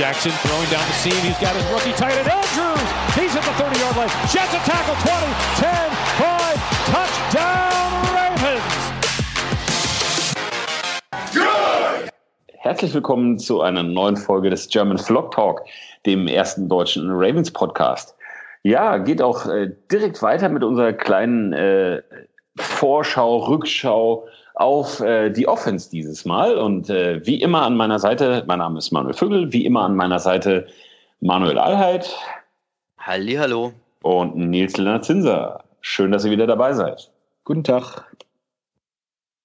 Jackson throwing down the seam. He's got his rookie tight end Andrews. He's at the 30-yard line. Jets a tackle 20, 10, 5, touchdown Ravens. Good. Herzlich willkommen zu einer neuen Folge des German Flock Talk, dem ersten deutschen Ravens Podcast. Ja, geht auch äh, direkt weiter mit unserer kleinen äh, Vorschau, Rückschau auf äh, die Offense dieses Mal. Und äh, wie immer an meiner Seite, mein Name ist Manuel Vögel, wie immer an meiner Seite Manuel Allheit. Halli, hallo. Und Nils Lennart Zinser. Schön, dass ihr wieder dabei seid. Guten Tag.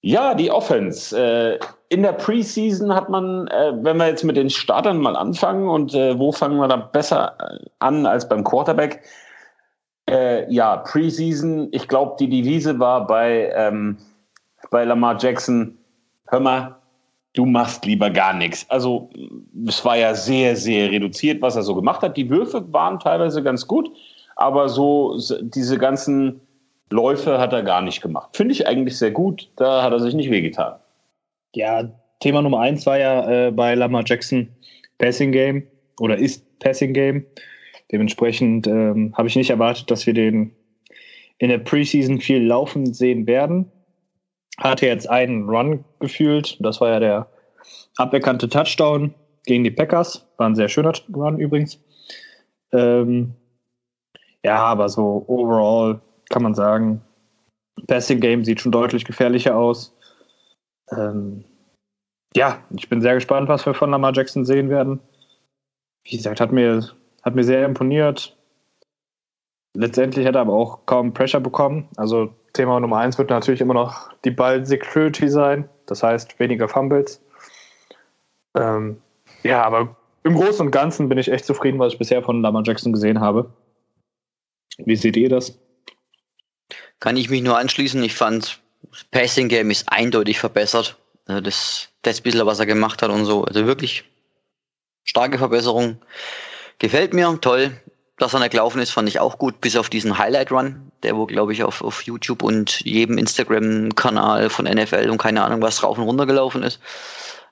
Ja, die Offense. Äh, in der Preseason hat man, äh, wenn wir jetzt mit den Startern mal anfangen und äh, wo fangen wir da besser äh, an als beim Quarterback? Äh, ja, Preseason, ich glaube, die Devise war bei ähm, bei Lamar Jackson, hör mal, du machst lieber gar nichts. Also es war ja sehr, sehr reduziert, was er so gemacht hat. Die Würfe waren teilweise ganz gut, aber so diese ganzen Läufe hat er gar nicht gemacht. Finde ich eigentlich sehr gut. Da hat er sich nicht wehgetan. Ja, Thema Nummer eins war ja äh, bei Lamar Jackson Passing Game oder ist Passing Game. Dementsprechend ähm, habe ich nicht erwartet, dass wir den in der Preseason viel laufen sehen werden hatte jetzt einen Run gefühlt. Das war ja der aberkannte Touchdown gegen die Packers. War ein sehr schöner Run übrigens. Ähm, ja, aber so overall kann man sagen, Passing Game sieht schon deutlich gefährlicher aus. Ähm, ja, ich bin sehr gespannt, was wir von Lamar Jackson sehen werden. Wie gesagt, hat mir, hat mir sehr imponiert. Letztendlich hat er aber auch kaum Pressure bekommen. Also Thema Nummer eins wird natürlich immer noch die Ball-Security sein. Das heißt, weniger Fumbles. Ähm, ja, aber im Großen und Ganzen bin ich echt zufrieden, was ich bisher von Lamar Jackson gesehen habe. Wie seht ihr das? Kann ich mich nur anschließen. Ich fand, das Passing Game ist eindeutig verbessert. Das, das bisschen, was er gemacht hat und so. Also wirklich starke Verbesserung. Gefällt mir, toll dass er nicht gelaufen ist, fand ich auch gut, bis auf diesen Highlight-Run, der wo, glaube ich, auf, auf YouTube und jedem Instagram-Kanal von NFL und keine Ahnung was rauf und runter gelaufen ist.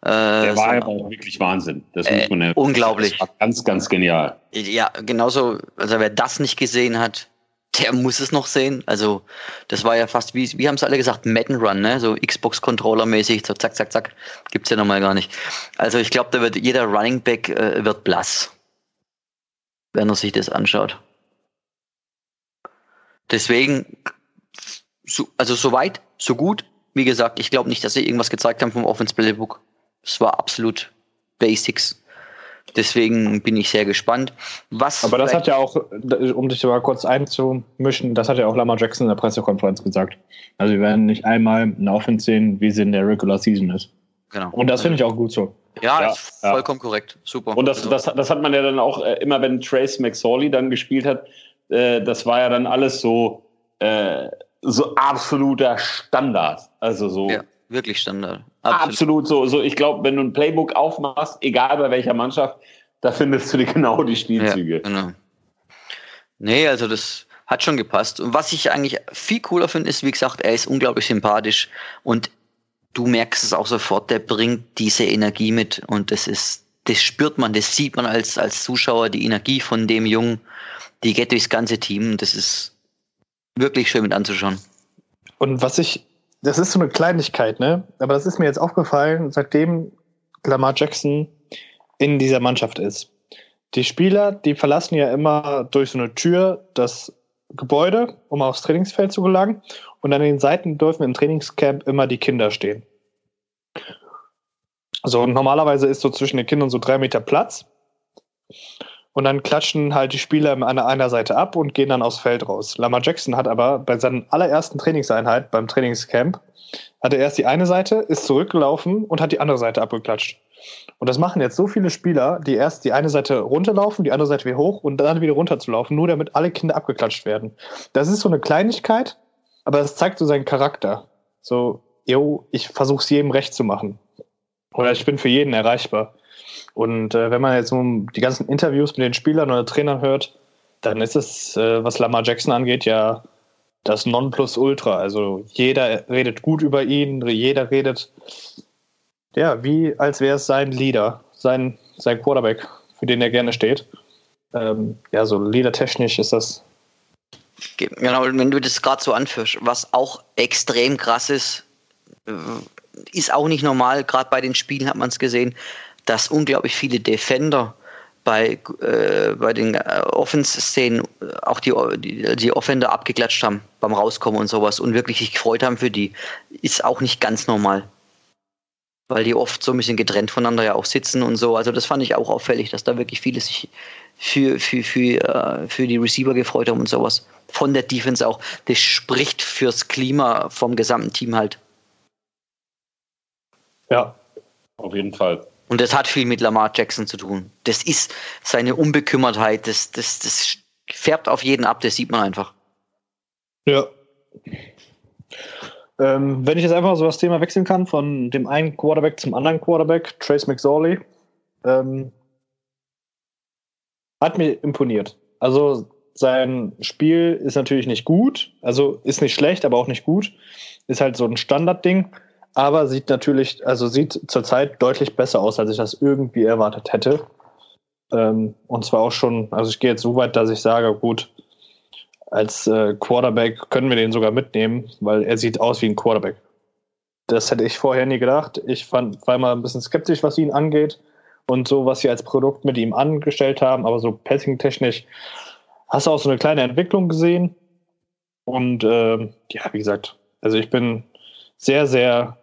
Äh, der war ja auch wirklich Wahnsinn. Das äh, muss man ja, unglaublich. Das war ganz, ganz genial. Ja, genauso, also wer das nicht gesehen hat, der muss es noch sehen. Also, das war ja fast, wie, wie haben es alle gesagt, Madden Run, ne? So Xbox-Controller-mäßig, so zack, zack, zack. Gibt's ja nochmal gar nicht. Also, ich glaube, da wird jeder Running Back äh, wird blass wenn er sich das anschaut. Deswegen, so, also so weit, so gut. Wie gesagt, ich glaube nicht, dass sie irgendwas gezeigt haben vom Offense Playbook. Es war absolut Basics. Deswegen bin ich sehr gespannt. Was Aber das hat ja auch, um dich mal kurz einzumischen, das hat ja auch Lamar Jackson in der Pressekonferenz gesagt. Also wir werden nicht einmal eine Offense sehen, wie sie in der Regular Season ist. Genau. Und das finde ich auch gut so. Ja, ja ist vollkommen ja. korrekt. Super. Und das, also das, das hat man ja dann auch äh, immer, wenn Trace McSorley dann gespielt hat, äh, das war ja dann alles so, äh, so absoluter Standard. Also so. Ja, wirklich Standard. Absolut, absolut so, so. Ich glaube, wenn du ein Playbook aufmachst, egal bei welcher Mannschaft, da findest du genau die Spielzüge. Ja, genau. Nee, also das hat schon gepasst. Und was ich eigentlich viel cooler finde, ist, wie gesagt, er ist unglaublich sympathisch und du merkst es auch sofort, der bringt diese Energie mit und das ist, das spürt man, das sieht man als, als Zuschauer, die Energie von dem Jungen, die geht durchs ganze Team. Das ist wirklich schön mit anzuschauen. Und was ich, das ist so eine Kleinigkeit, ne? Aber das ist mir jetzt aufgefallen, seitdem Lamar Jackson in dieser Mannschaft ist. Die Spieler, die verlassen ja immer durch so eine Tür das Gebäude, um aufs Trainingsfeld zu gelangen. Und an den Seiten dürfen im Trainingscamp immer die Kinder stehen. So, normalerweise ist so zwischen den Kindern so drei Meter Platz. Und dann klatschen halt die Spieler an einer Seite ab und gehen dann aufs Feld raus. Lamar Jackson hat aber bei seiner allerersten Trainingseinheit beim Trainingscamp, hat er erst die eine Seite, ist zurückgelaufen und hat die andere Seite abgeklatscht. Und das machen jetzt so viele Spieler, die erst die eine Seite runterlaufen, die andere Seite wieder hoch und dann wieder runterzulaufen, nur damit alle Kinder abgeklatscht werden. Das ist so eine Kleinigkeit, aber es zeigt so seinen Charakter. So, yo, ich versuche es jedem recht zu machen. Oder ich bin für jeden erreichbar. Und äh, wenn man jetzt so die ganzen Interviews mit den Spielern oder Trainern hört, dann ist es, äh, was Lamar Jackson angeht, ja das Nonplusultra. Also jeder redet gut über ihn, jeder redet, ja, wie als wäre es sein Leader, sein, sein Quarterback, für den er gerne steht. Ähm, ja, so leadertechnisch ist das. Genau, wenn du das gerade so anführst, was auch extrem krass ist, ist auch nicht normal, gerade bei den Spielen hat man es gesehen, dass unglaublich viele Defender bei, äh, bei den äh, Offense-Szenen äh, auch die, die, die Offender abgeklatscht haben beim Rauskommen und sowas und wirklich sich gefreut haben für die, ist auch nicht ganz normal. Weil die oft so ein bisschen getrennt voneinander ja auch sitzen und so. Also das fand ich auch auffällig, dass da wirklich viele sich für, für, für, äh, für die Receiver gefreut haben und sowas. Von der Defense auch. Das spricht fürs Klima vom gesamten Team halt. Ja, auf jeden Fall. Und das hat viel mit Lamar Jackson zu tun. Das ist seine Unbekümmertheit, das, das, das färbt auf jeden ab, das sieht man einfach. Ja. Ähm, wenn ich jetzt einfach so das Thema wechseln kann, von dem einen Quarterback zum anderen Quarterback, Trace McSorley, ähm, hat mir imponiert. Also sein Spiel ist natürlich nicht gut, also ist nicht schlecht, aber auch nicht gut. Ist halt so ein Standardding aber sieht natürlich, also sieht zurzeit deutlich besser aus, als ich das irgendwie erwartet hätte. Ähm, und zwar auch schon, also ich gehe jetzt so weit, dass ich sage, gut, als äh, Quarterback können wir den sogar mitnehmen, weil er sieht aus wie ein Quarterback. Das hätte ich vorher nie gedacht. Ich fand, war mal ein bisschen skeptisch, was ihn angeht und so, was sie als Produkt mit ihm angestellt haben, aber so passing-technisch hast du auch so eine kleine Entwicklung gesehen. Und ähm, ja, wie gesagt, also ich bin sehr, sehr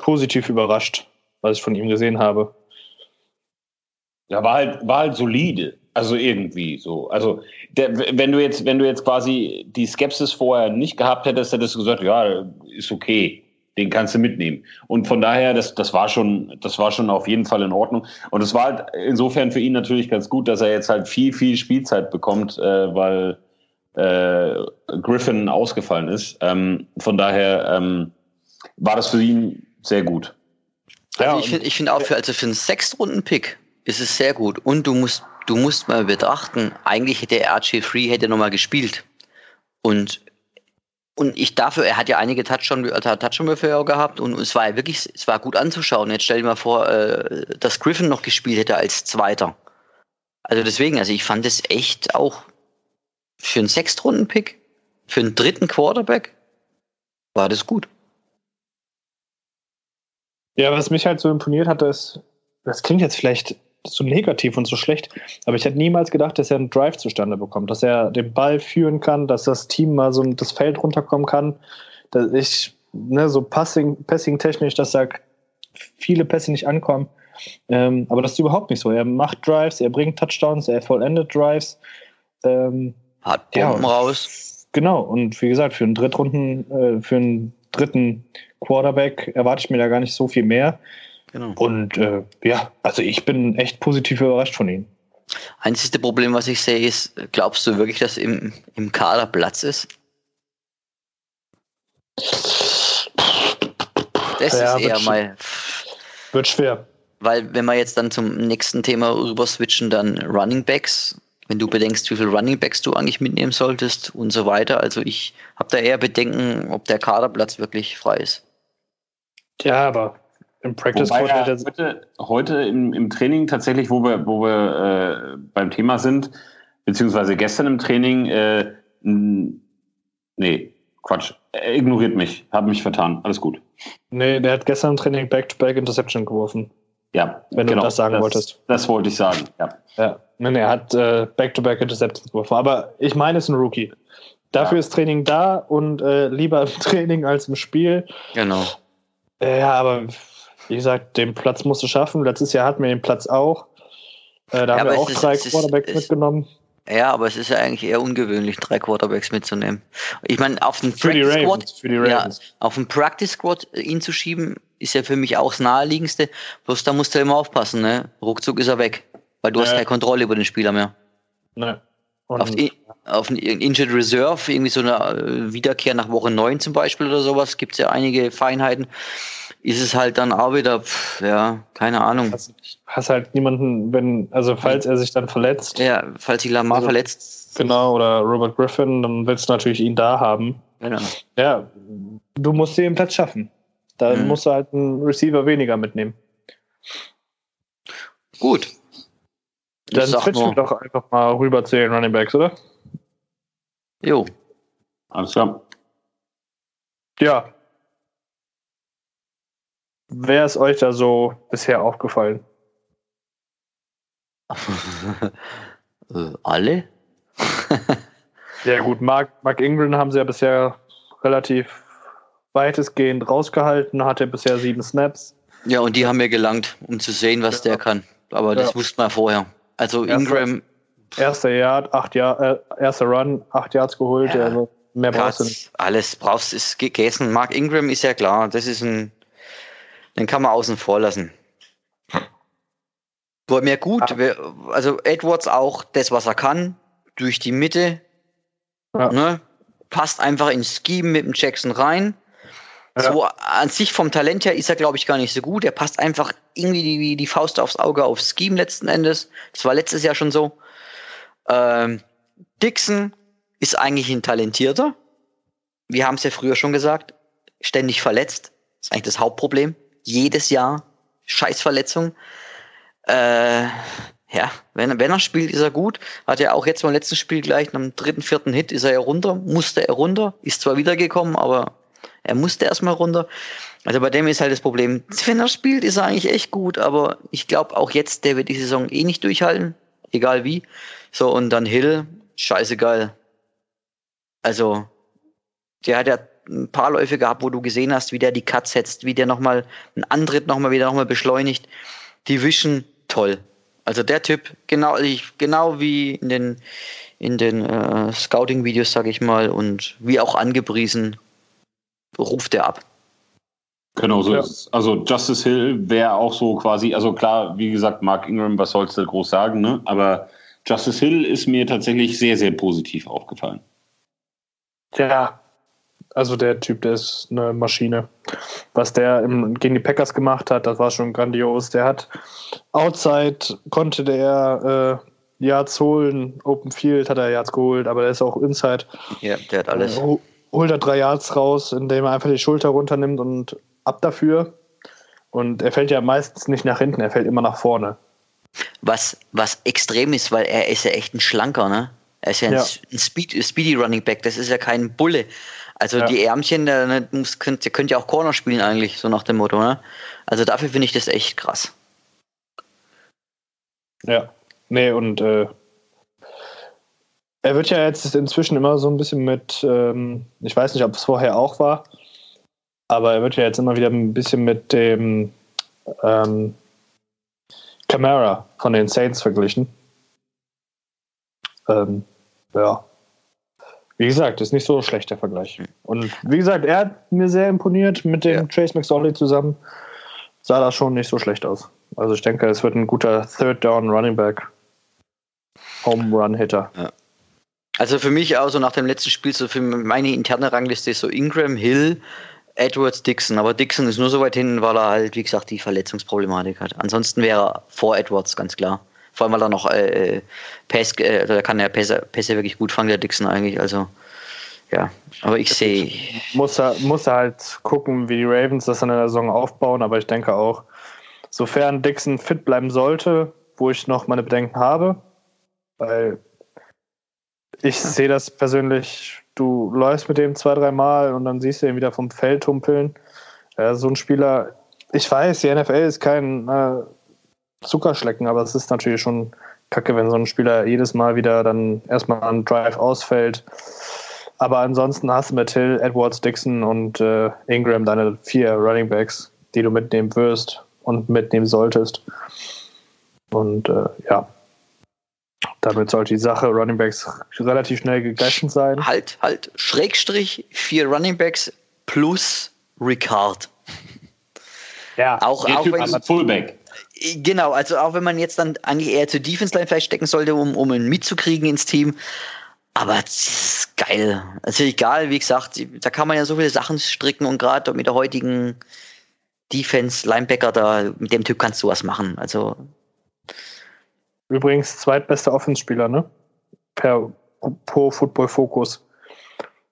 positiv überrascht, was ich von ihm gesehen habe. Ja, war halt, war halt solide. Also irgendwie so. Also der, wenn du jetzt, wenn du jetzt quasi die Skepsis vorher nicht gehabt hättest, hättest du gesagt, ja, ist okay. Den kannst du mitnehmen. Und von daher, das, das war schon, das war schon auf jeden Fall in Ordnung. Und es war halt insofern für ihn natürlich ganz gut, dass er jetzt halt viel, viel Spielzeit bekommt, äh, weil äh, Griffin ausgefallen ist. Ähm, von daher ähm, war das für ihn sehr gut. Also ja, ich finde find auch für, also für einen Sechstrunden-Pick ist es sehr gut. Und du musst, du musst mal betrachten, eigentlich hätte RG3 hätte nochmal gespielt. Und, und ich dafür, er hat ja einige Touchdown-Würfe Touchdown gehabt und es war ja wirklich, es war gut anzuschauen. Jetzt stell dir mal vor, äh, dass Griffin noch gespielt hätte als Zweiter. Also deswegen, also ich fand es echt auch für einen Sechstrunden-Pick, für einen dritten Quarterback, war das gut. Ja, was mich halt so imponiert hat, ist, das klingt jetzt vielleicht so negativ und so schlecht, aber ich hätte niemals gedacht, dass er einen Drive zustande bekommt, dass er den Ball führen kann, dass das Team mal so das Feld runterkommen kann, dass ich, ne, so Passing, Passing-technisch, dass da viele Pässe nicht ankommen. Ähm, aber das ist überhaupt nicht so. Er macht Drives, er bringt Touchdowns, er vollendet Drives. Ähm, Hat Bomben ja, raus. Genau, und wie gesagt, für einen Drittrunden, äh, für einen dritten Quarterback erwarte ich mir da gar nicht so viel mehr. Genau. Und äh, ja, also ich bin echt positiv überrascht von ihm. Einzige Problem, was ich sehe, ist, glaubst du wirklich, dass im, im Kader Platz ist? Das ja, ist eher mal. Wird schwer. Weil, wenn wir jetzt dann zum nächsten Thema rüber switchen, dann Running Backs wenn du bedenkst, wie viele Running Backs du eigentlich mitnehmen solltest und so weiter. Also ich habe da eher Bedenken, ob der Kaderplatz wirklich frei ist. Ja, aber im Practice Wobei ja heute, heute im, im Training tatsächlich, wo wir, wo wir äh, beim Thema sind, beziehungsweise gestern im Training, äh, nee, Quatsch, er ignoriert mich, habe mich vertan, alles gut. Nee, der hat gestern im Training Back-to-Back -back Interception geworfen. Ja, wenn genau, du das sagen das, wolltest. Das wollte ich sagen, ja. Ja, nee, er hat äh, Back-to-Back Interceptions geworfen. Aber ich meine, es ist ein Rookie. Dafür ja. ist Training da und äh, lieber im Training als im Spiel. Genau. Äh, ja, aber wie gesagt, den Platz musst du schaffen. Letztes Jahr hatten wir den Platz auch. Äh, da ja, haben wir auch drei Quarterbacks mitgenommen. Ja, aber es ist ja eigentlich eher ungewöhnlich, drei Quarterbacks mitzunehmen. Ich meine, auf den Für die Practice Ravens, Squad, für die ja, auf den Practice Squad ihn zu schieben, ist ja für mich auch das naheliegendste. Bloß da musst du immer aufpassen, ne? Ruckzuck ist er weg. Weil du hast Ja. keine Kontrolle über den Spieler mehr. Ne. Und Auf, die, auf den Injured Reserve, irgendwie so eine äh, Wiederkehr nach Woche 9 zum Beispiel oder sowas, gibt es ja einige Feinheiten. Ist es halt dann auch wieder, pff, ja, keine Ahnung. hast, hast halt niemanden, wenn, also falls er sich dann verletzt, Ja, falls sich Lamar Also- verletzt. genau, oder Robert Griffin, dann willst du natürlich ihn da haben. Genau. Ja, du musst dir den Platz schaffen. Da Mhm. musst du halt einen Receiver weniger mitnehmen. Gut. Ich Dann switchen wir doch einfach mal rüber zu den Running Backs, oder? jo, Alles klar. Ja. Wer ist euch da so bisher aufgefallen? äh, alle? Ja gut, Mark, Mark Ingram haben sie ja bisher relativ weitestgehend rausgehalten, hatte bisher sieben Snaps. Ja, und die haben mir gelangt, um zu sehen, was Ja. der kann. Aber das Ja. wusste man vorher. Also Erster- Ingram, Erster Yard, acht Jahr, äh, erster Run, acht Yards geholt. Ja. Also mehr brauchst du nicht. Alles brauchst, ist gegessen. Mark Ingram ist ja klar, das ist ein, den kann man außen vor lassen. War mir gut, Ah. also Edwards auch das, was er kann, durch die Mitte, Ja. ne, passt einfach ins Scheme mit dem Jackson rein. Ja. So an sich vom Talent her ist er, glaube ich, gar nicht so gut. Er passt einfach irgendwie die, die Faust aufs Auge aufs Scheme letzten Endes. Das war letztes Jahr schon so. Ähm, Dixon ist eigentlich ein Talentierter. Wir haben es ja früher schon gesagt. Ständig verletzt. Das ist eigentlich das Hauptproblem. Jedes Jahr Scheißverletzung. Äh, ja, wenn, wenn er spielt, ist er gut. Hat er auch jetzt beim letzten Spiel gleich, dem dritten, vierten Hit ist er ja runter. Musste er runter. Ist zwar wiedergekommen, aber er musste erstmal runter. Also bei dem ist halt das Problem, wenn er spielt, ist er eigentlich echt gut, aber ich glaube auch jetzt, der wird die Saison eh nicht durchhalten, egal wie. So, und dann Hill, scheißegal. Also, der hat ja ein paar Läufe gehabt, wo du gesehen hast, wie der die Cuts setzt, wie der nochmal einen Antritt nochmal wieder nochmal beschleunigt. Die Vision, toll. Also der Typ, genau, ich, genau wie in den, in den äh, Scouting-Videos, sag ich mal, und wie auch angepriesen, ruft er ab. Genau, so Ja. ist es. Also Justice Hill wäre auch so quasi, also klar, wie gesagt, Mark Ingram, was sollst du groß sagen, ne? Aber Justice Hill ist mir tatsächlich sehr, sehr positiv aufgefallen. Ja, also der Typ, der ist eine Maschine. Was der im, gegen die Packers gemacht hat, das war schon grandios. Der hat Outside, konnte der äh, Yards holen, Open Field hat er Yards geholt, aber der ist auch Inside. Ja, der hat alles. Äh, ho- holt er drei Yards raus, indem er einfach die Schulter runternimmt und ab dafür. Und er fällt ja meistens nicht nach hinten, er fällt immer nach vorne. Was, was extrem ist, weil er ist ja echt ein Schlanker, ne? Er ist ja ein, Ja. ein Speed, Speedy Running Back, das ist ja kein Bulle. Also Ja. die Ärmchen, der, ne, könnt, der könnte ja auch Corner spielen eigentlich, so nach dem Motto, ne? Also dafür finde ich das echt krass. Ja. Nee, und äh, er wird ja jetzt inzwischen immer so ein bisschen mit, ähm, ich weiß nicht, ob es vorher auch war, aber er wird ja jetzt immer wieder ein bisschen mit dem ähm, Camara von den Saints verglichen. Ähm, ja. Wie gesagt, ist nicht so schlecht der Vergleich. Und wie gesagt, er hat mir sehr imponiert mit dem Ja. Trace McSorley zusammen. Sah das schon nicht so schlecht aus. Also ich denke, es wird ein guter Third Down Running Back. Home Run Hitter. Also für mich auch so nach dem letzten Spiel, so für meine interne Rangliste ist so Ingram, Hill, Edwards, Dixon. Aber Dixon ist nur so weit hinten, weil er halt, wie gesagt, die Verletzungsproblematik hat. Ansonsten wäre er vor Edwards, ganz klar. Vor allem, weil er noch äh, Pass, äh, da kann er Pässe, Pässe wirklich gut fangen, der Dixon eigentlich. Also, ja. Aber ich sehe, Muss er, muss er halt gucken, wie die Ravens das in der Saison aufbauen, aber ich denke auch, sofern Dixon fit bleiben sollte, wo ich noch meine Bedenken habe, weil ich sehe das persönlich, du läufst mit dem zwei, dreimal und dann siehst du ihn wieder vom Feld humpeln. Ja, so ein Spieler, ich weiß, die NFL ist kein äh, Zuckerschlecken, aber es ist natürlich schon kacke, wenn so ein Spieler jedes Mal wieder dann erstmal an Drive ausfällt. Aber ansonsten hast du mit Hill, Edwards, Dixon und äh, Ingram deine vier Running Backs, die du mitnehmen wirst und mitnehmen solltest. Und äh, ja. damit sollte die Sache Running Backs relativ schnell gegessen sein. Halt, halt. Schrägstrich vier Running Backs plus Ricard. Ja, Auch, auch Typ wenn, ist ein Fullback. Genau, also auch wenn man jetzt dann eigentlich eher zur Defense Line vielleicht stecken sollte, um, um ihn mitzukriegen ins Team. Aber es ist geil. Also egal, wie gesagt, da kann man ja so viele Sachen stricken und gerade mit der heutigen Defense Linebacker da, mit dem Typ kannst du was machen. Also Übrigens zweitbester Offenspieler, ne? Per Pro Football Focus.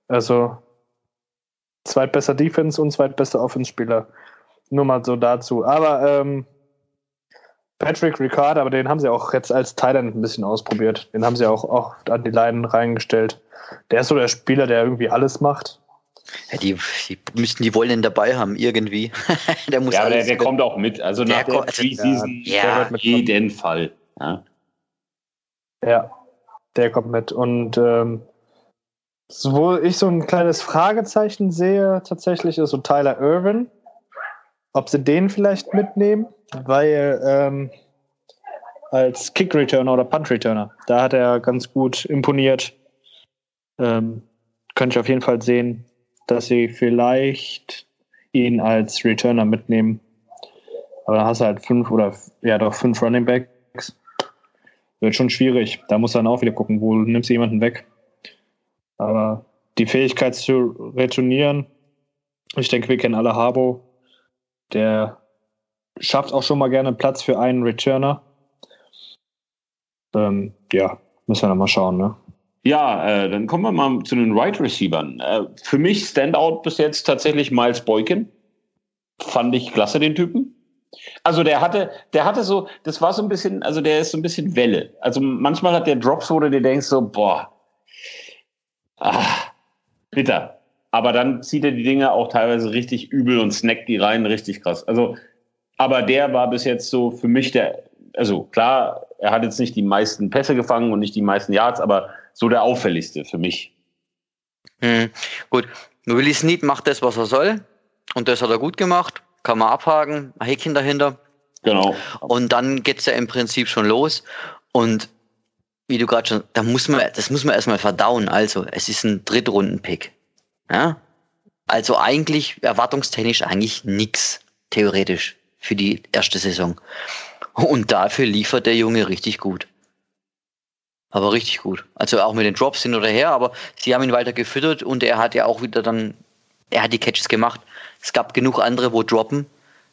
Also zweitbester Defense und zweitbester Offenspieler. Nur mal so dazu. Aber ähm, Patrick Ricard, aber den haben sie auch jetzt als Thailand ein bisschen ausprobiert. Den haben sie auch, auch an die Leinen reingestellt. Der ist so der Spieler, der irgendwie alles macht. ja, die, die müssten die Wollen dabei haben, irgendwie. der muss Ja, aber der, der kommt auch mit. Also Der nach der Preseason ja, der ja. jeden Fall. Ja. Ja, der kommt mit. Und ähm, so, wo ich so ein kleines Fragezeichen sehe, tatsächlich ist so Tyler Irvin. Ob sie den vielleicht mitnehmen, weil ähm, als Kick-Returner oder Punt-Returner, da hat er ganz gut imponiert. Ähm, könnte ich auf jeden Fall sehen, dass sie vielleicht ihn als Returner mitnehmen. Aber dann hast du halt fünf oder ja doch fünf Running Backs wird schon schwierig. Da muss dann auch wieder gucken, wo nimmst du jemanden weg. Aber die Fähigkeit zu retournieren, ich denke, wir kennen alle Harbo. Der schafft auch schon mal gerne Platz für einen Returner. Ähm, ja, müssen wir dann mal schauen, ne? Ja, äh, dann kommen wir mal zu den Right Receivern. Äh, für mich Standout bis jetzt tatsächlich Miles Boykin. Fand ich klasse, den Typen. Also der hatte, der hatte so, das war so ein bisschen, also der ist so ein bisschen Welle. Also manchmal hat der Drops, wo du dir denkst so, boah, ah, bitter. Aber dann zieht er die Dinge auch teilweise richtig übel und snackt die rein richtig krass. Also, aber der war bis jetzt so für mich der, also klar, er hat jetzt nicht die meisten Pässe gefangen und nicht die meisten Yards, aber so der auffälligste für mich. Hm, gut. Willie Snead macht das, was er soll. Und das hat er gut gemacht. Kann man abhaken. Ein Häkchen dahinter. Genau. Und dann geht's ja im Prinzip schon los. Und wie du gerade schon, da muss man, das muss man erstmal verdauen. Also, es ist ein Drittrunden-Pick. Ja? Also eigentlich erwartungstechnisch eigentlich nix, theoretisch, für die erste Saison. Und dafür liefert der Junge richtig gut. Aber richtig gut. Also auch mit den Drops hin oder her, aber sie haben ihn weiter gefüttert und er hat ja auch wieder dann, er hat die Catches gemacht. Es gab genug andere, wo droppen.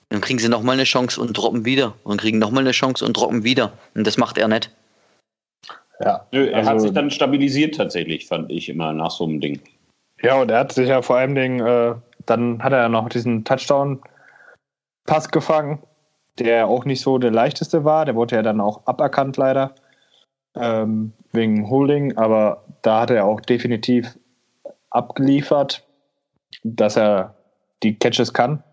Dann kriegen sie nochmal eine Chance und droppen wieder. Und kriegen nochmal eine Chance und droppen wieder. Und das macht er nicht. Ja. Nö, er Also- hat sich dann stabilisiert tatsächlich, fand ich immer nach so einem Ding. Ja, und er hat sich ja vor allem Dingen, äh, dann hat er ja noch diesen Touchdown-Pass gefangen, der auch nicht so der leichteste war. Der wurde ja dann auch aberkannt leider ähm, wegen Holding, aber da hat er auch definitiv abgeliefert, dass er die Catches kann.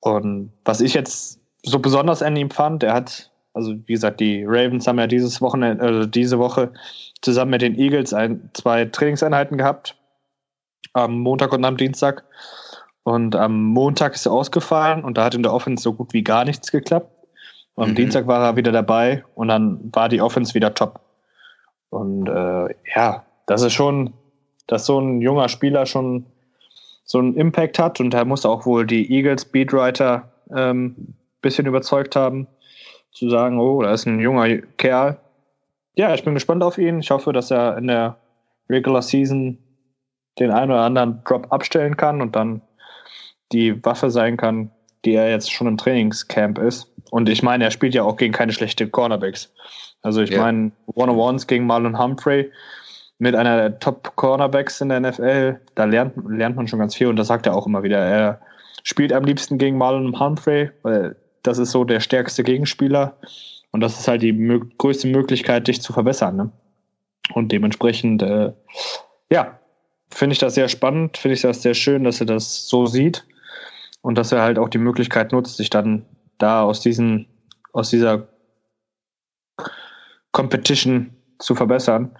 Und was ich jetzt so besonders an ihm fand, er hat, also wie gesagt, die Ravens haben ja dieses Wochenende, also diese Woche zusammen mit den Eagles ein, zwei Trainingseinheiten gehabt am Montag und am Dienstag. Und am Montag ist er ausgefallen und da hat in der Offense so gut wie gar nichts geklappt. Und am Mhm. Dienstag war er wieder dabei und dann war die Offense wieder top. Und äh, ja, das ist schon, dass so ein junger Spieler schon so einen Impact hat und er muss auch wohl die Eagles Beatwriter ähm, bisschen überzeugt haben, zu sagen, oh, da ist ein junger Kerl. Ja, ich bin gespannt auf ihn. Ich hoffe, dass er in der Regular Season den einen oder anderen Drop abstellen kann und dann die Waffe sein kann, die er jetzt schon im Trainingscamp ist. Und ich meine, er spielt ja auch gegen keine schlechte Cornerbacks. Also ich Ja. meine, One-on-Ones gegen Marlon Humphrey mit einer der Top-Cornerbacks in der NFL, da lernt, lernt man schon ganz viel und das sagt er auch immer wieder. Er spielt am liebsten gegen Marlon Humphrey, weil das ist so der stärkste Gegenspieler und das ist halt die mö größte Möglichkeit, dich zu verbessern. Ne? Und dementsprechend, äh, ja, finde ich das sehr spannend, finde ich das sehr schön, dass er das so sieht und dass er halt auch die Möglichkeit nutzt, sich dann da aus diesen, aus dieser Competition zu verbessern.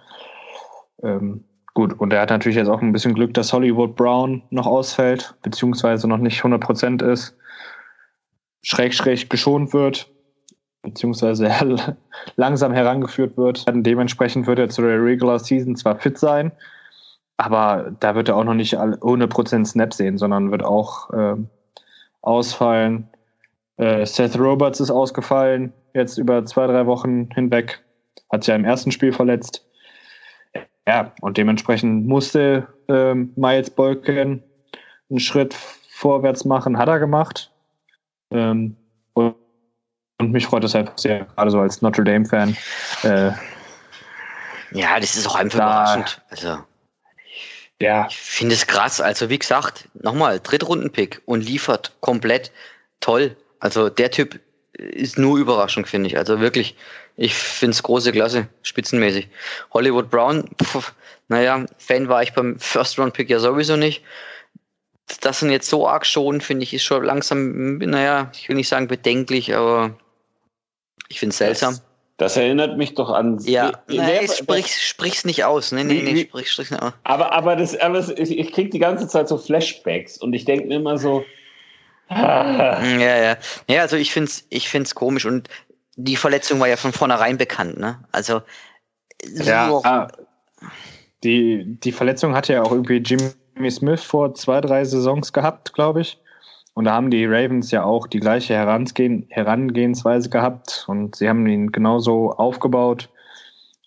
Ähm, gut, und er hat natürlich jetzt auch ein bisschen Glück, dass Hollywood Brown noch ausfällt, beziehungsweise noch nicht 100% ist, schräg, schräg geschont wird. beziehungsweise langsam herangeführt wird. Dementsprechend wird er zu der Regular Season zwar fit sein, aber da wird er auch noch nicht 100% Snap sehen, sondern wird auch äh, ausfallen. Äh, Seth Roberts ist ausgefallen, jetzt über zwei, drei Wochen hinweg. Hat sich ja im ersten Spiel verletzt. Ja, und dementsprechend musste äh, Miles Bolken einen Schritt vorwärts machen, hat er gemacht. Ähm, und, und, mich freut es einfach sehr, gerade so als Notre Dame-Fan. Äh, ja, das ist auch einfach da, überraschend. Also, ja. Ich finde es krass. Also, wie gesagt, nochmal, Drittrunden-Pick und liefert komplett toll. Also, der Typ ist nur Überraschung, finde ich. Also wirklich, ich finde es große Klasse, spitzenmäßig. Hollywood Brown, pf, naja, Fan war ich beim First-Round-Pick ja sowieso nicht das sind jetzt so arg schon, finde ich, ist schon langsam, naja, ich will nicht sagen bedenklich, aber ich finde es seltsam. Das, das, erinnert mich doch an. Ja, nein, sprich, sprich's nicht aus. Nee, nee, nee, sprich, sprich nicht aus. Aber, aber, das, aber ich, ich kriege die ganze Zeit so Flashbacks und ich denke mir immer so. Ah. Ja, ja. Ja, also ich finde es ich find's komisch und die Verletzung war ja von vornherein bekannt, ne? Also. Ja, so ah, die, die Verletzung hatte ja auch irgendwie Jim Jimmy Smith vor zwei, drei Saisons gehabt, glaube ich. Und da haben die Ravens ja auch die gleiche Herangehen, Herangehensweise gehabt und sie haben ihn genauso aufgebaut.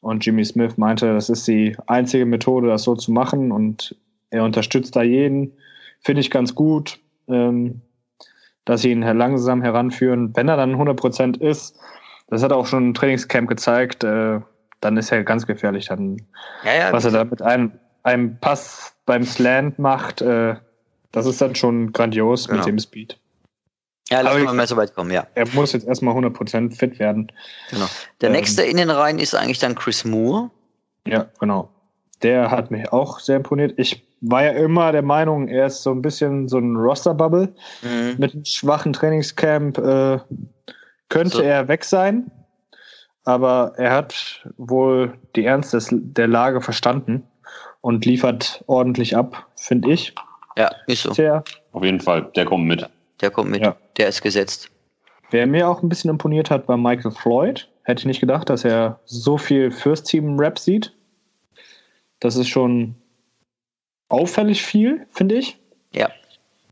Und Jimmy Smith meinte, das ist die einzige Methode, das so zu machen und er unterstützt da jeden. Finde ich ganz gut, ähm, dass sie ihn langsam heranführen. Wenn er dann 100% ist, das hat auch schon ein Trainingscamp gezeigt, äh, dann ist er ganz gefährlich. Dann, ja, ja, was er da mit einem, einem Pass beim Slant macht, äh, das ist dann schon grandios genau. mit dem Speed. Ja, lass mal mehr so weit kommen, ja. Er muss jetzt erstmal 100% fit werden. Genau. Der ähm, nächste Innenreihen ist eigentlich dann Chris Moore. Ja, genau. Der hat mich auch sehr imponiert. Ich war ja immer der Meinung, er ist so ein bisschen so ein Roster-Bubble. Mhm. Mit einem schwachen Trainingscamp äh, könnte so. er weg sein. Aber er hat wohl die Ernst des, der Lage verstanden und liefert ordentlich ab, finde ich. Ja, ist so. Sehr. Auf jeden Fall, der kommt mit. Der kommt mit, ja. der ist gesetzt. Wer mir auch ein bisschen imponiert hat, war Michael Floyd. Hätte ich nicht gedacht, dass er so viel First Team Rap sieht. Das ist schon auffällig viel, finde ich. Ja,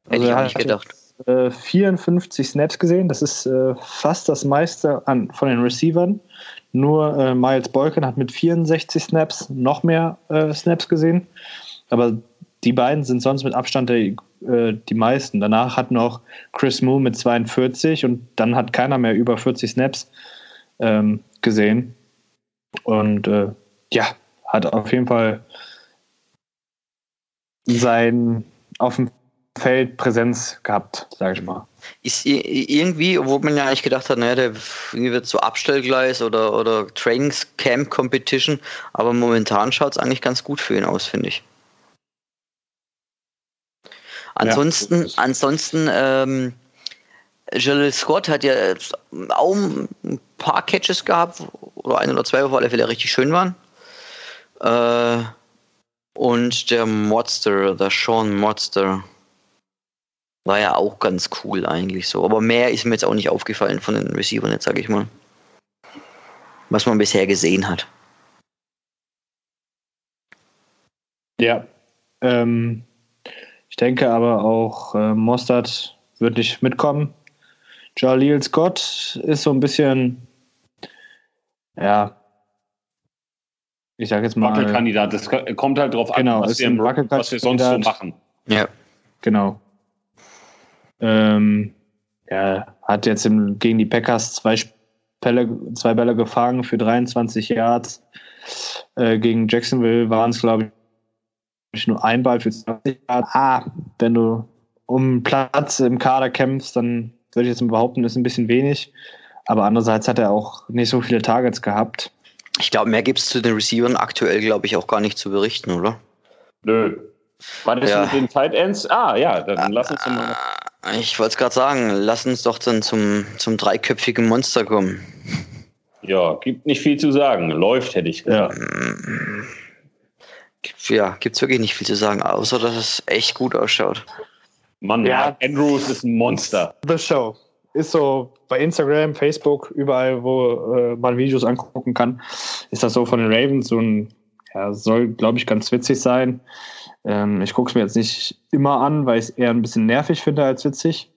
hätte also ich auch nicht gedacht. Jetzt, äh, 54 Snaps gesehen, das ist äh, fast das meiste an, von den Receivern. Nur äh, Miles Boykin hat mit 64 Snaps noch mehr äh, Snaps gesehen. Aber die beiden sind sonst mit Abstand der, äh, die meisten. Danach hat noch Chris Moon mit 42 und dann hat keiner mehr über 40 Snaps ähm, gesehen. Und äh, ja, hat auf jeden Fall sein auf dem Feld Präsenz gehabt, sage ich mal ist irgendwie, wo man ja eigentlich gedacht hat, naja, der wird so Abstellgleis oder, oder Trainingscamp Competition, aber momentan schaut es eigentlich ganz gut für ihn aus, finde ich. Ansonsten, ja, ansonsten, ähm, Jalil Scott hat ja auch ein paar Catches gehabt, oder ein oder zwei, auf alle Fälle richtig schön waren. Äh, und der Monster, der Sean Monster, war ja auch ganz cool eigentlich so. Aber mehr ist mir jetzt auch nicht aufgefallen von den Receivern, jetzt sage ich mal. Was man bisher gesehen hat. Ja. Ähm, ich denke aber auch, äh, Mostert wird nicht mitkommen. Jaleel Scott ist so ein bisschen, ja, ich sage jetzt mal. Wackelkandidat, das kommt halt drauf genau, an, was, wir, was wir sonst so machen. Ja. Genau. Ähm, er hat jetzt im, gegen die Packers zwei, Bälle, zwei Bälle gefangen für 23 Yards. Äh, gegen Jacksonville waren es, glaube ich, nur ein Ball für 20 Yards. Ah, wenn du um Platz im Kader kämpfst, dann würde ich jetzt mal behaupten, ist ein bisschen wenig. Aber andererseits hat er auch nicht so viele Targets gehabt. Ich glaube, mehr gibt es zu den Receivern aktuell, glaube ich, auch gar nicht zu berichten, oder? Nö. War das ja. mit den Tight Ends? Ah, ja, dann ah, lass uns mal. Ich wollte es gerade sagen, lass uns doch dann zum, zum dreiköpfigen Monster kommen. Ja, gibt nicht viel zu sagen. Läuft, hätte ich gesagt. Ja, ja gibt es wirklich nicht viel zu sagen, außer dass es echt gut ausschaut. Mann, ja. Andrews ist ein Monster. The Show. ist so bei Instagram, Facebook, überall, wo äh, man Videos angucken kann, ist das so von den Ravens so ein, ja, soll, glaube ich, ganz witzig sein. Ähm, ich gucke es mir jetzt nicht immer an, weil ich es eher ein bisschen nervig finde als witzig.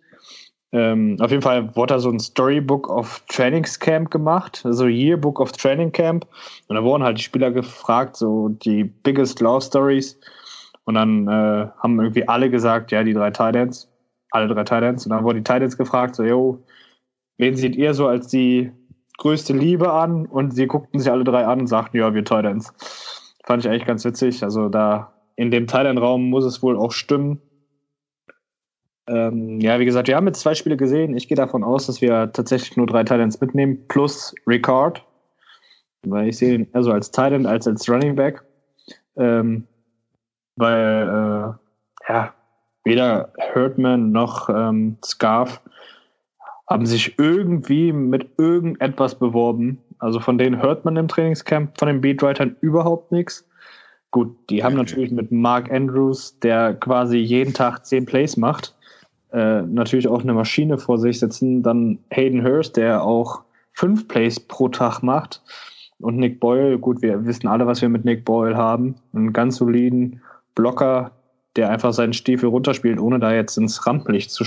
Ähm, auf jeden Fall wurde da so ein Storybook of Trainingscamp gemacht, also Yearbook of Training Camp. Und da wurden halt die Spieler gefragt, so die biggest love stories. Und dann äh, haben irgendwie alle gesagt, ja, die drei Titans, alle drei Titans. Und dann wurden die Titans gefragt, so, yo, wen seht ihr so als die größte Liebe an? Und sie guckten sich alle drei an und sagten, ja, wir Titans. Fand ich eigentlich ganz witzig. Also da in dem Titan-Raum muss es wohl auch stimmen. Ähm, ja, wie gesagt, wir haben jetzt zwei Spiele gesehen. Ich gehe davon aus, dass wir tatsächlich nur drei Titans mitnehmen, plus Ricard. Weil ich sehe ihn eher so als Titan als als Running Back. Ähm, weil, äh, ja, weder Hurtman noch ähm, Scarf haben sich irgendwie mit irgendetwas beworben. Also von denen hört man im Trainingscamp von den Beatwritern überhaupt nichts. Gut, die haben natürlich mit Mark Andrews, der quasi jeden Tag zehn Plays macht, äh, natürlich auch eine Maschine vor sich sitzen. Dann Hayden Hurst, der auch fünf Plays pro Tag macht. Und Nick Boyle, gut, wir wissen alle, was wir mit Nick Boyle haben. Einen ganz soliden Blocker, der einfach seinen Stiefel runterspielt, ohne da jetzt ins Rampenlicht zu,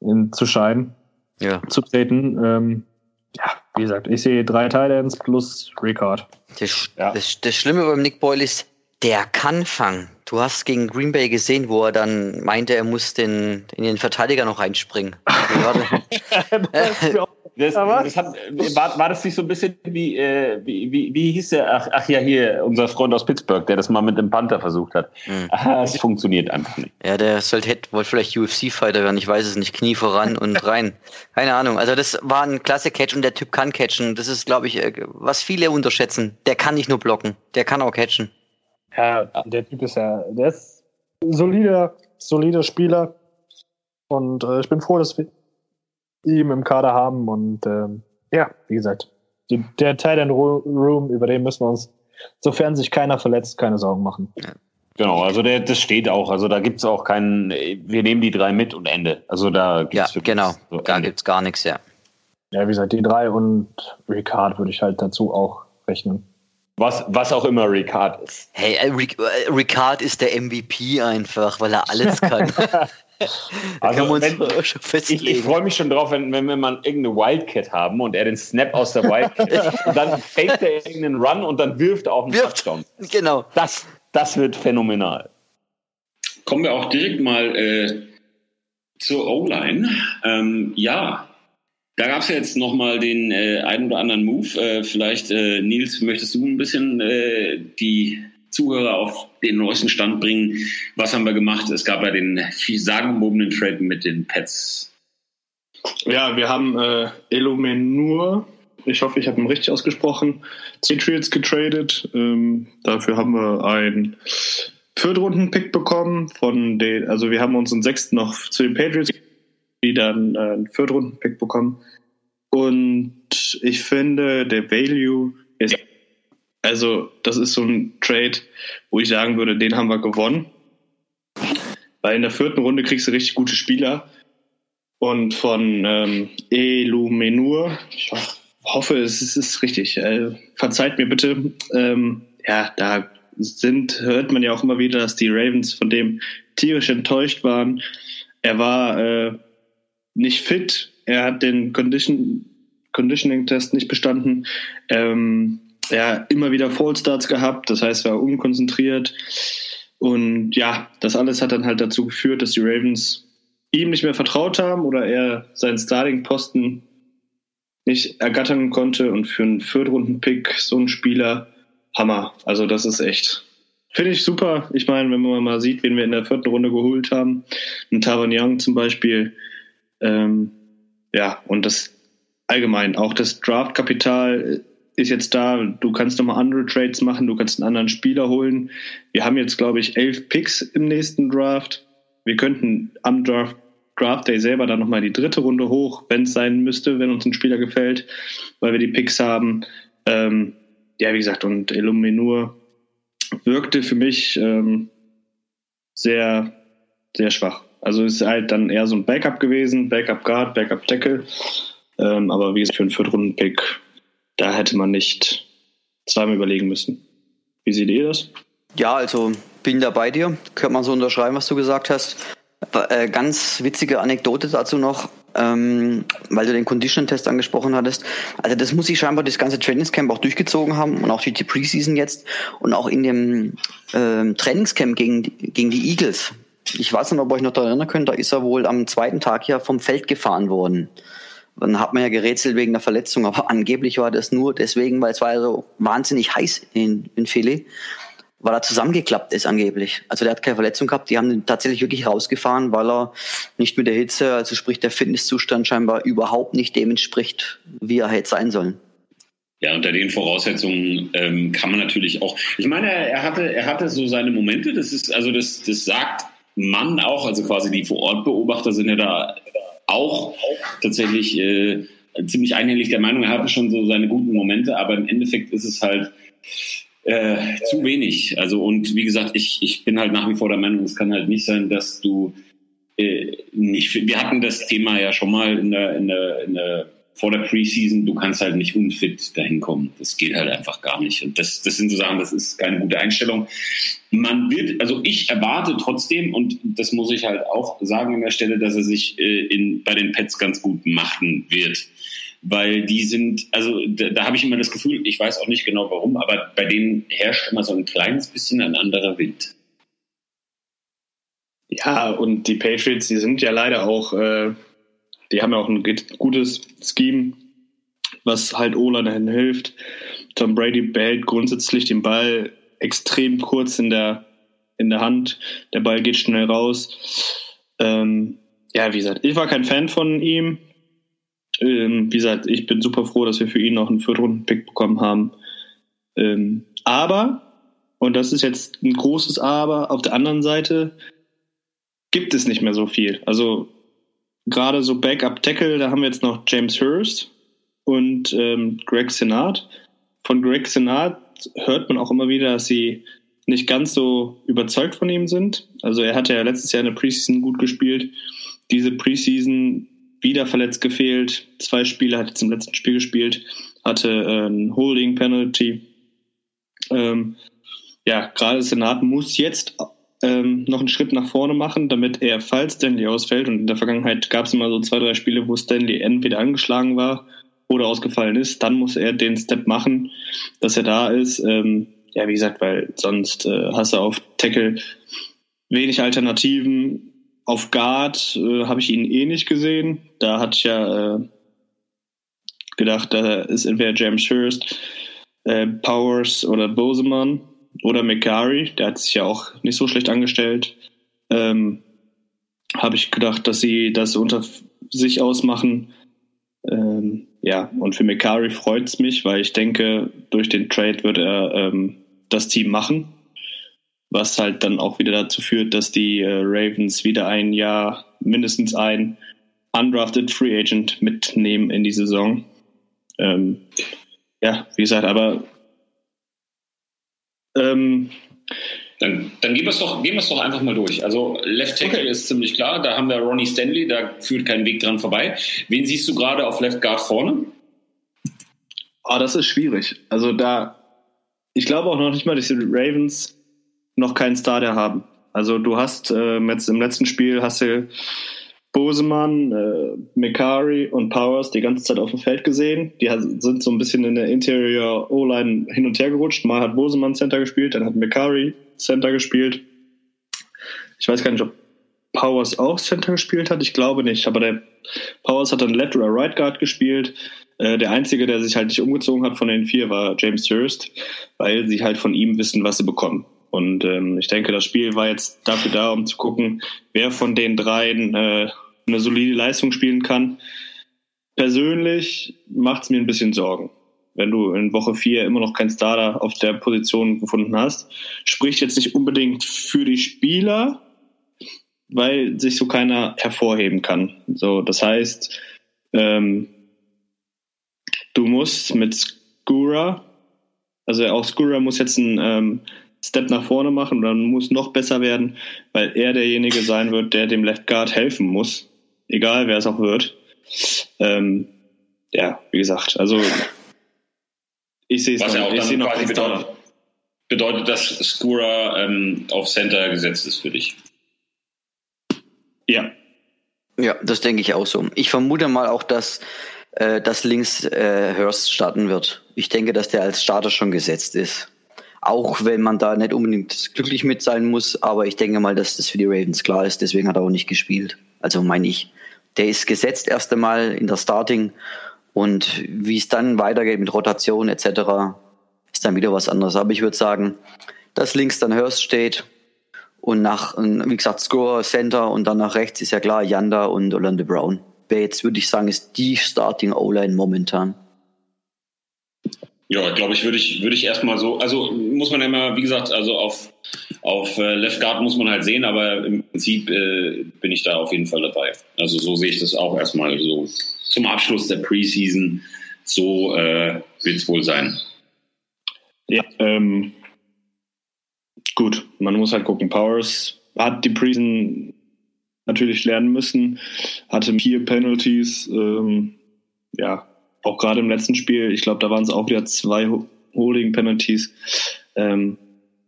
in, zu scheinen, Ja. zu treten. Ähm, ja, wie gesagt, ich sehe drei Titans plus Ricard. Das, Ja. das, das Schlimme beim Nick Boyle ist, der kann fangen. Du hast gegen Green Bay gesehen, wo er dann meinte, er muss den, in den Verteidiger noch reinspringen. Das, das hat, war, war das nicht so ein bisschen wie, äh, wie, wie, wie hieß der? Ach, ach ja, hier, unser Freund aus Pittsburgh, der das mal mit dem Panther versucht hat. Hm. Aha, es funktioniert einfach nicht. Ja, der sollte, hätte, wollte vielleicht UFC-Fighter werden, ich weiß es nicht, Knie voran und rein. Keine Ahnung. Also das war ein klasse Catch und der Typ kann catchen. Das ist, glaube ich, äh, was viele unterschätzen. Der kann nicht nur blocken, der kann auch catchen. Ja, der Typ ist ja, der ist solider, solider Spieler. Und äh, ich bin froh, dass wir ihn im Kader haben. Und ähm, ja, wie gesagt, die, der Titan Room, über den müssen wir uns, sofern sich keiner verletzt, keine Sorgen machen. Genau, also der, das steht auch. Also da gibt's auch keinen, wir nehmen die drei mit und Ende. Also da gibt's Ja, genau. so Da Ende. gibt's gar nichts, ja. Ja, wie gesagt, die drei und Ricard würde ich halt dazu auch rechnen. Was, was auch immer Ricard ist. Hey, äh, Ric äh, Ricard ist der MVP einfach, weil er alles kann. da Also kann man uns wenn- schon Ich, ich freue mich schon drauf, wenn, wenn wir mal irgendeine Wildcat haben und er den Snap aus der Wildcat und dann faked er irgendeinen Run und dann wirft er auf den Wirft. Touchdown. Genau. Das, das wird phänomenal. Kommen wir auch direkt mal äh, zur O-Line. Ähm, ja, da gab es ja jetzt nochmal den äh, einen oder anderen Move. Äh, vielleicht, äh, Nils, möchtest du ein bisschen äh, die Zuhörer auf den neuesten Stand bringen? Was haben wir gemacht? Es gab ja den sagenumwobenen Trade mit den Pets. Ja, wir haben äh, Elomenur, ich hoffe, ich habe ihn richtig ausgesprochen, Patriots getradet. Ähm, dafür haben wir einen Viertrunden-Pick bekommen von den, also wir haben unseren sechsten noch zu den Patriots, die dann äh, einen Viertrunden-Pick bekommen. Und ich finde, der Value ist, also das ist so ein Trade, wo ich sagen würde, den haben wir gewonnen. Weil in der vierten Runde kriegst du richtig gute Spieler. Und von ähm, Elumenur, ich ho- hoffe, es ist, es ist richtig. Äh, verzeiht mir bitte. Ähm, ja, da sind, hört man ja auch immer wieder, dass die Ravens von dem tierisch enttäuscht waren. Er war äh, nicht fit. Er hat den Condition, Conditioning-Test nicht bestanden. Ähm, er hat immer wieder Fallstarts gehabt, das heißt, er war unkonzentriert. Und ja, das alles hat dann halt dazu geführt, dass die Ravens ihm nicht mehr vertraut haben oder er seinen Starting-Posten nicht ergattern konnte und für einen Viertrunden-Pick so einen Spieler, Hammer. Also das ist echt, finde ich super. Ich meine, wenn man mal sieht, wen wir in der vierten Runde geholt haben, einen Tavan Young zum Beispiel, ähm, ja, und das allgemein, auch das Draftkapital ist jetzt da, du kannst nochmal andere Trades machen, du kannst einen anderen Spieler holen. Wir haben jetzt, glaube ich, elf Picks im nächsten Draft. Wir könnten am Draft, Draft Day selber dann nochmal die dritte Runde hoch, wenn es sein müsste, wenn uns ein Spieler gefällt, weil wir die Picks haben. Ähm, ja, wie gesagt, und Illuminur wirkte für mich ähm, sehr, sehr schwach. Also ist halt dann eher so ein Backup gewesen, Backup Guard, Backup Tackle. Ähm, aber wie gesagt, für einen Viertrunden-Pick, da hätte man nicht zweimal überlegen müssen. Wie seht ihr das? Ja, also bin da bei dir. Könnte man so unterschreiben, was du gesagt hast. Äh, ganz witzige Anekdote dazu noch, ähm, weil du den Condition-Test angesprochen hattest. Also das muss ich scheinbar das ganze Trainingscamp auch durchgezogen haben und auch die, die Preseason jetzt und auch in dem ähm, Trainingscamp gegen, gegen die Eagles. Ich weiß nicht, ob ihr euch noch daran erinnern könnt, da ist er wohl am zweiten Tag ja vom Feld gefahren worden. Dann hat man ja gerätselt wegen der Verletzung, aber angeblich war das nur deswegen, weil es war ja so wahnsinnig heiß in, in Philly weil er zusammengeklappt ist angeblich. Also der hat keine Verletzung gehabt, die haben ihn tatsächlich wirklich rausgefahren, weil er nicht mit der Hitze, also sprich der Fitnesszustand scheinbar überhaupt nicht dem entspricht, wie er hätte sein sollen. Ja, unter den Voraussetzungen ähm, kann man natürlich auch. Ich meine, er hatte, er hatte so seine Momente. Das ist also das, das sagt man auch. Also quasi die Vorortbeobachter sind ja da auch, auch tatsächlich äh, ziemlich einhellig der Meinung. Er hatte schon so seine guten Momente, aber im Endeffekt ist es halt äh, zu wenig. Also und wie gesagt, ich, ich bin halt nach wie vor der Meinung, es kann halt nicht sein, dass du äh, nicht. Wir hatten das Thema ja schon mal in der, in der, in der vor der Preseason, du kannst halt nicht unfit dahin kommen. Das geht halt einfach gar nicht. Und das, das sind so Sachen, das ist keine gute Einstellung. Man wird, also ich erwarte trotzdem, und das muss ich halt auch sagen an der Stelle, dass er sich äh, in, bei den Pets ganz gut machen wird weil die sind, also da, da habe ich immer das Gefühl, ich weiß auch nicht genau warum, aber bei denen herrscht immer so ein kleines bisschen ein anderer Wind. Ja, und die Patriots, die sind ja leider auch, äh, die haben ja auch ein gutes Scheme, was halt Ola dahin hilft. Tom Brady behält grundsätzlich den Ball extrem kurz in der, in der Hand. Der Ball geht schnell raus. Ähm, ja, wie gesagt, ich war kein Fan von ihm. Ähm, wie gesagt, ich bin super froh, dass wir für ihn noch einen Viertrunden-Pick bekommen haben. Ähm, aber, und das ist jetzt ein großes Aber, auf der anderen Seite gibt es nicht mehr so viel. Also gerade so Backup-Tackle, da haben wir jetzt noch James Hurst und ähm, Greg Senat. Von Greg Senat hört man auch immer wieder, dass sie nicht ganz so überzeugt von ihm sind. Also er hatte ja letztes Jahr in der Preseason gut gespielt. Diese Preseason wieder verletzt gefehlt. Zwei Spiele hat er zum letzten Spiel gespielt, hatte äh, ein Holding Penalty. Ähm, ja, gerade Senat muss jetzt ähm, noch einen Schritt nach vorne machen, damit er, falls Stanley ausfällt, und in der Vergangenheit gab es immer so zwei, drei Spiele, wo Stanley entweder angeschlagen war oder ausgefallen ist, dann muss er den Step machen, dass er da ist. Ähm, ja, wie gesagt, weil sonst äh, hast du auf Tackle wenig Alternativen auf Guard äh, habe ich ihn eh nicht gesehen. Da hatte ich ja äh, gedacht, da ist entweder James Hurst, äh, Powers oder Boseman oder McGarry. Der hat sich ja auch nicht so schlecht angestellt. Ähm, habe ich gedacht, dass sie das unter sich ausmachen. Ähm, ja, und für McCarry freut es mich, weil ich denke, durch den Trade wird er ähm, das Team machen was halt dann auch wieder dazu führt, dass die äh, Ravens wieder ein Jahr, mindestens ein undrafted Free Agent mitnehmen in die Saison. Ähm, ja, wie gesagt, aber ähm, dann, dann gehen wir es doch, gehen wir es doch einfach mal durch. Also Left Tackle okay. ist ziemlich klar, da haben wir Ronnie Stanley, da führt kein Weg dran vorbei. Wen siehst du gerade auf Left Guard vorne? Oh, das ist schwierig. Also da, ich glaube auch noch nicht mal, dass die Ravens noch keinen Starter haben. Also du hast äh, jetzt im letzten Spiel hast du Bosemann, äh, Mekari und Powers die ganze Zeit auf dem Feld gesehen. Die sind so ein bisschen in der Interior O-Line hin und her gerutscht. Mal hat Bosemann Center gespielt, dann hat Mekari Center gespielt. Ich weiß gar nicht, ob Powers auch Center gespielt hat. Ich glaube nicht, aber der Powers hat dann Left oder Right Guard gespielt. Äh, der einzige, der sich halt nicht umgezogen hat von den vier, war James Hurst, weil sie halt von ihm wissen, was sie bekommen. Und ähm, ich denke, das Spiel war jetzt dafür da, um zu gucken, wer von den dreien äh, eine solide Leistung spielen kann. Persönlich macht es mir ein bisschen Sorgen. Wenn du in Woche vier immer noch keinen Starter auf der Position gefunden hast, spricht jetzt nicht unbedingt für die Spieler, weil sich so keiner hervorheben kann. So, das heißt, ähm, du musst mit Skura, also auch Skura muss jetzt ein ähm, Step nach vorne machen und dann muss noch besser werden, weil er derjenige sein wird, der dem Left Guard helfen muss. Egal wer es auch wird. Ähm, ja, wie gesagt, also ich sehe es Was noch, ja auch dann noch quasi bedeutet, bedeutet, dass Skura ähm, auf Center gesetzt ist für dich. Ja, Ja, das denke ich auch so. Ich vermute mal auch, dass, äh, dass links äh, Hurst starten wird. Ich denke, dass der als Starter schon gesetzt ist. Auch wenn man da nicht unbedingt glücklich mit sein muss, aber ich denke mal, dass das für die Ravens klar ist, deswegen hat er auch nicht gespielt. Also meine ich. Der ist gesetzt erst einmal in der Starting und wie es dann weitergeht mit Rotation etc., ist dann wieder was anderes. Aber ich würde sagen, dass links dann Hurst steht und nach, wie gesagt, Score, Center und dann nach rechts ist ja klar Yanda und Orlando Brown. Jetzt, würde ich sagen, ist die Starting O-Line momentan. Ja, glaube ich, würde ich, würde ich erstmal so, also muss man immer, wie gesagt, also auf, auf äh, Left Guard muss man halt sehen, aber im Prinzip äh, bin ich da auf jeden Fall dabei. Also so sehe ich das auch erstmal so zum Abschluss der Preseason. So äh, wird es wohl sein. Ja, ähm, gut, man muss halt gucken. Powers hat die Preseason natürlich lernen müssen, hatte vier Penalties, ähm, ja, auch gerade im letzten Spiel, ich glaube, da waren es auch wieder zwei Ho- Holding-Penalties. Ähm,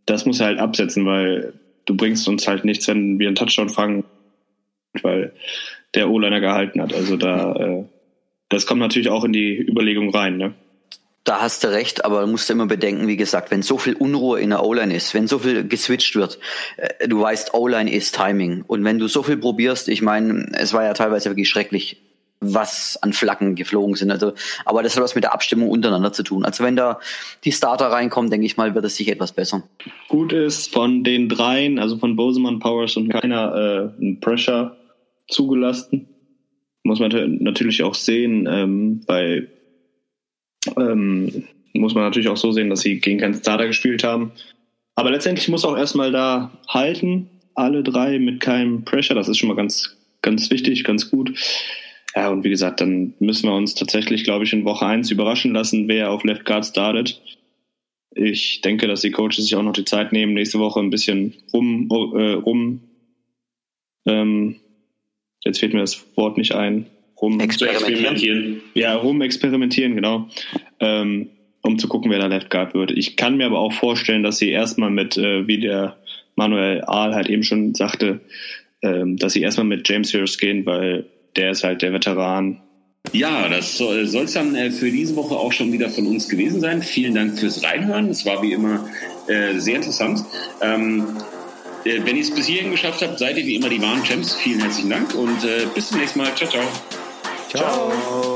das muss er halt absetzen, weil du bringst uns halt nichts, wenn wir einen Touchdown fangen, weil der O-Liner gehalten hat. Also da, äh, das kommt natürlich auch in die Überlegung rein, ne? Da hast du recht, aber du musst immer bedenken, wie gesagt, wenn so viel Unruhe in der O-Line ist, wenn so viel geswitcht wird, äh, du weißt, O-Line ist Timing. Und wenn du so viel probierst, ich meine, es war ja teilweise wirklich schrecklich, was an Flaggen geflogen sind. Also, aber das hat was mit der Abstimmung untereinander zu tun. Also wenn da die Starter reinkommen, denke ich mal, wird es sich etwas besser. gut ist, von den dreien, also von Boseman, Powers und keiner äh, einen Pressure zugelassen. Muss man nat- natürlich auch sehen, ähm, bei ähm, muss man natürlich auch so sehen, dass sie gegen keinen Starter gespielt haben. Aber letztendlich muss auch erstmal da halten, alle drei mit keinem Pressure. Das ist schon mal ganz, ganz wichtig, ganz gut. Ja, und wie gesagt, dann müssen wir uns tatsächlich, glaube ich, in Woche 1 überraschen lassen, wer auf Left Guard startet. Ich denke, dass die Coaches sich auch noch die Zeit nehmen, nächste Woche ein bisschen rum, äh, rum ähm, jetzt fehlt mir das Wort nicht ein, rum, experimentieren. ja, rum experimentieren, genau, ähm, um zu gucken, wer da Left Guard wird. Ich kann mir aber auch vorstellen, dass sie erstmal mit, äh, wie der Manuel Ahl halt eben schon sagte, ähm, dass sie erstmal mit James Harris gehen, weil der ist halt der Veteran. Ja, das soll es dann äh, für diese Woche auch schon wieder von uns gewesen sein. Vielen Dank fürs Reinhören. Es war wie immer äh, sehr interessant. Ähm, äh, wenn ihr es bis hierhin geschafft habt, seid ihr wie immer die wahren Champs. Vielen herzlichen Dank und äh, bis zum nächsten Mal. Ciao, ciao. Ciao.